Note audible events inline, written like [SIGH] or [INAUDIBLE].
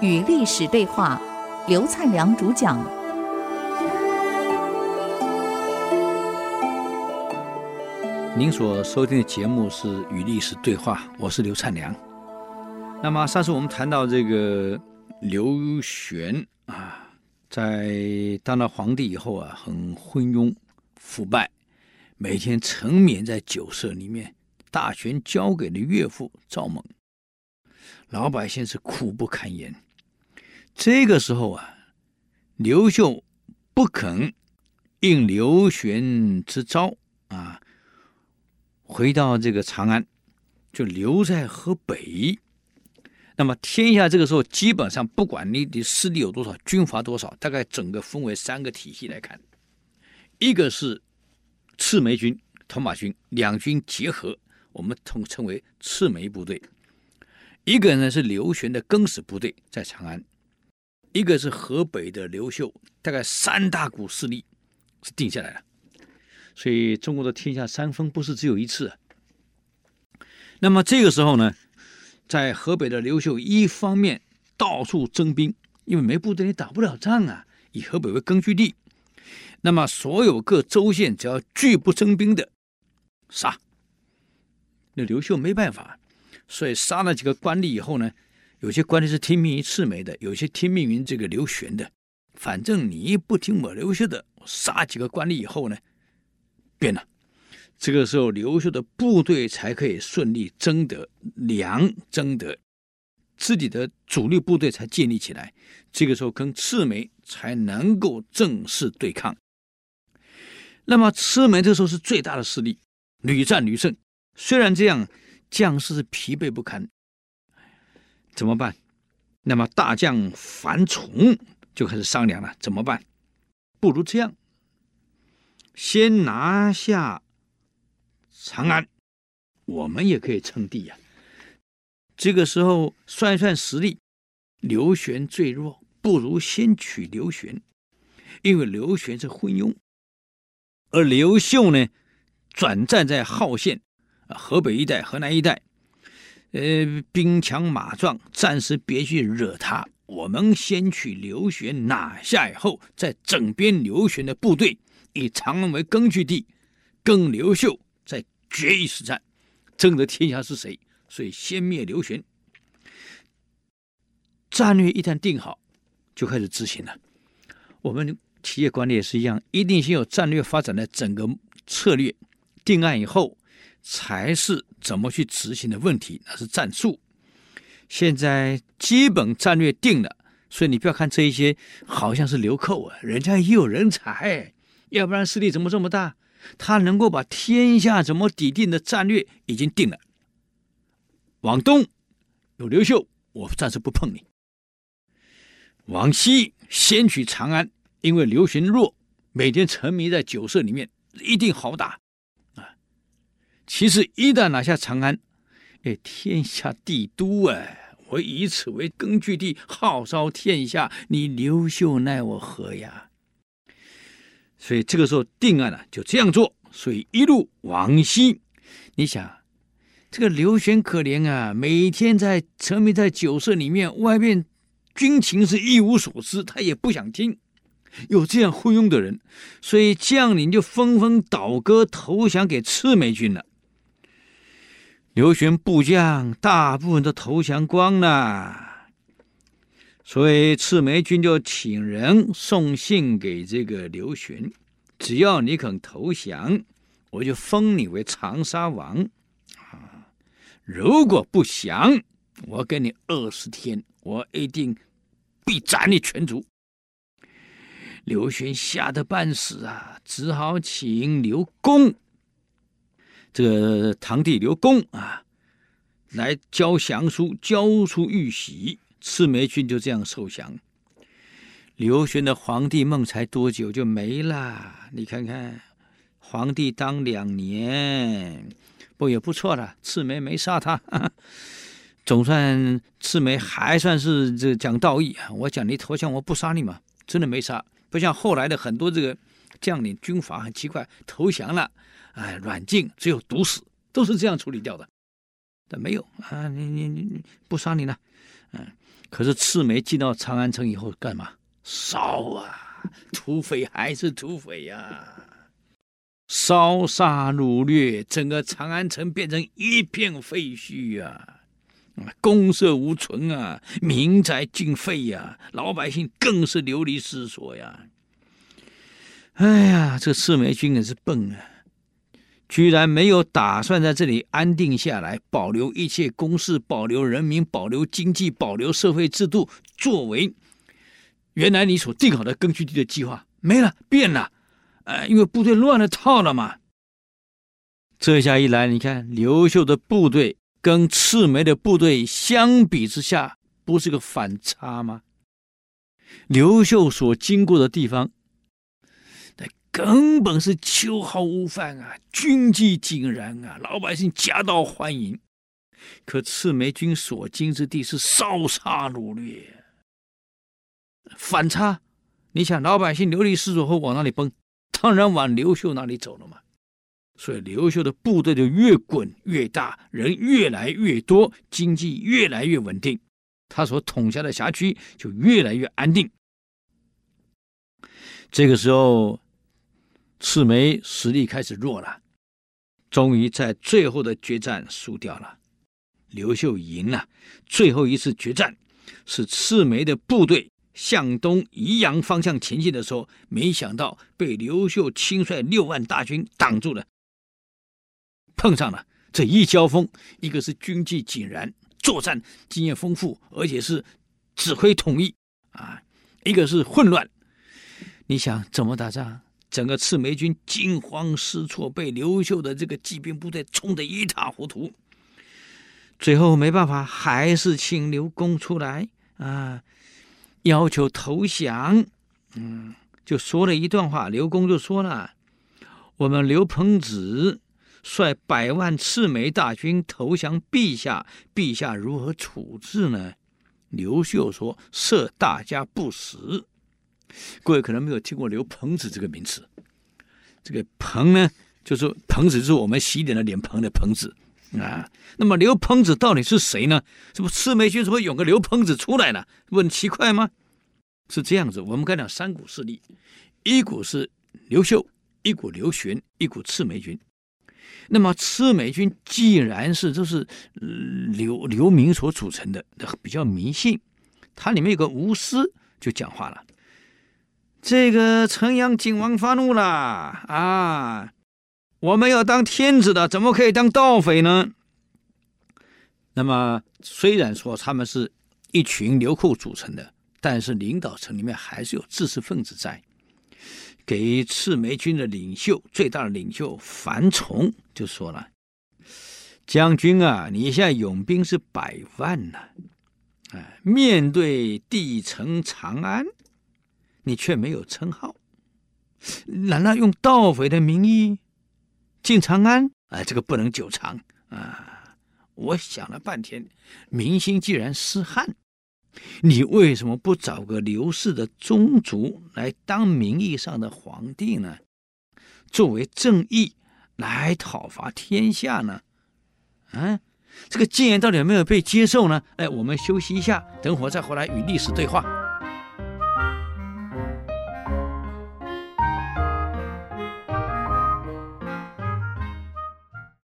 与历史对话，刘灿良主讲。您所收听的节目是《与历史对话》，我是刘灿良。那么上次我们谈到这个刘玄啊，在当了皇帝以后啊，很昏庸腐败，每天沉湎在酒色里面。大权交给了岳父赵猛，老百姓是苦不堪言。这个时候啊，刘秀不肯应刘玄之召啊，回到这个长安，就留在河北。那么天下这个时候基本上不管你的势力有多少，军阀多少，大概整个分为三个体系来看：一个是赤眉军、讨马军两军结合，我们统称为赤眉部队；一个呢是刘玄的更始部队在长安。一个是河北的刘秀，大概三大股势力是定下来了，所以中国的天下三分不是只有一次。那么这个时候呢，在河北的刘秀一方面到处征兵，因为没部队你打不了仗啊，以河北为根据地，那么所有各州县只要拒不征兵的，杀。那刘秀没办法，所以杀了几个官吏以后呢。有些官吏是听命于赤眉的，有些听命于这个刘玄的。反正你一不听我刘秀的，杀几个官吏以后呢，变了。这个时候，刘秀的部队才可以顺利征得粮，征得自己的主力部队才建立起来。这个时候，跟赤眉才能够正式对抗。那么，赤眉这时候是最大的势力，屡战屡胜。虽然这样，将士是疲惫不堪。怎么办？那么大将樊崇就开始商量了，怎么办？不如这样，先拿下长安，我们也可以称帝呀。这个时候算一算实力，刘玄最弱，不如先取刘玄，因为刘玄是昏庸，而刘秀呢，转战在号县，河北一带、河南一带。呃，兵强马壮，暂时别去惹他。我们先去刘玄拿下以后，再整编刘玄的部队，以长安为根据地，跟刘秀再决一死战，争得天下是谁。所以先灭刘玄。战略一旦定好，就开始执行了。我们企业管理也是一样，一定先有战略发展的整个策略定案以后。才是怎么去执行的问题，那是战术。现在基本战略定了，所以你不要看这一些好像是流寇啊，人家也有人才，要不然势力怎么这么大？他能够把天下怎么抵定的战略已经定了。往东有刘秀，我暂时不碰你；往西先取长安，因为刘玄弱，每天沉迷在酒色里面，一定好打。其实一旦拿下长安，哎，天下帝都哎，我以此为根据地，号召天下，你刘秀奈我何呀？所以这个时候定案了，就这样做。所以一路往西，你想，这个刘玄可怜啊，每天在沉迷在酒色里面，外面军情是一无所知，他也不想听。有这样昏庸的人，所以将领就纷纷倒戈投降给赤眉军了。刘玄部将大部分都投降光了，所以赤眉军就请人送信给这个刘玄，只要你肯投降，我就封你为长沙王。啊，如果不降，我给你二十天，我一定必斩你全族。刘玄吓得半死啊，只好请刘公。这个堂弟刘公啊，来交降书，交出玉玺，赤眉军就这样受降。刘玄的皇帝梦才多久就没了？你看看，皇帝当两年，不也不错了。赤眉没杀他，[LAUGHS] 总算赤眉还算是这讲道义啊。我讲你投降，我不杀你嘛，真的没杀。不像后来的很多这个将领军阀很奇怪，投降了。哎，软禁只有毒死，都是这样处理掉的。但没有啊，你你你你不杀你了，嗯。可是赤眉进到长安城以后干嘛？烧啊！土匪还是土匪呀、烧杀掳掠，整个长安城变成一片废墟呀啊！公社无存啊，民宅尽废呀，老百姓更是流离失所呀！哎呀，这赤眉军也是笨啊，居然没有打算在这里安定下来，保留一切公事，保留人民，保留经济，保留社会制度，作为原来你所定好的根据地的计划没了，变了。呃，因为部队乱了套了嘛。这下一来，你看刘秀的部队跟赤眉的部队相比之下，不是个反差吗？刘秀所经过的地方，根本是秋毫无犯啊，军纪井然啊，老百姓夹道欢迎。可赤眉军所经之地是烧杀掳掠，反差。你想，老百姓流离失所后往哪里奔？当然往刘秀那里走了嘛，所以刘秀的部队就越滚越大，人越来越多，经济越来越稳定，他所统辖的辖区就越来越安定。这个时候，赤眉实力开始弱了，终于在最后的决战输掉了，刘秀赢了。最后一次决战是赤眉的部队。向东宜阳方向前进的时候，没想到被刘秀亲率六万大军挡住了。碰上了这一交锋，一个是军纪井然，作战经验丰富，而且是指挥统一啊；一个是混乱。你想怎么打仗？整个赤眉军惊慌失措，被刘秀的这个骑兵部队冲得一塌糊涂。最后没办法，还是请刘公出来啊。要求投降，嗯，就说了一段话。刘公就说了：“我们刘彭子率百万赤眉大军投降陛下，陛下如何处置呢？”刘秀说：“赦大家不死。” [LAUGHS] 各位可能没有听过刘彭子这个名词。这个彭呢，就是彭子，就是我们洗脸的脸盆的彭子啊。那么刘彭子到底是谁呢？这不赤眉军怎么有个刘彭子出来了？不很奇怪吗？是这样子，我们刚讲三股势力，一股是刘秀，一股刘玄，一股赤眉军。那么赤眉军既然是都是流流民所组成的，比较迷信。它里面有个吴思就讲话了：“这个城阳景王发怒了啊！我们要当天子的，怎么可以当盗匪呢？”那么虽然说他们是一群流寇组成的。但是领导层里面还是有知识分子在，给赤眉军的领袖最大的领袖樊崇就说了：“将军啊，你现在拥兵是百万呢，哎，面对帝城长安，你却没有称号，难道用盗匪的名义进长安？哎，这个不能久长啊！我想了半天，民心既然失汉。”你为什么不找个刘氏的宗族来当名义上的皇帝呢？作为正义来讨伐天下呢？啊，这个建言到底有没有被接受呢？哎，我们休息一下，等会儿再回来与历史对话。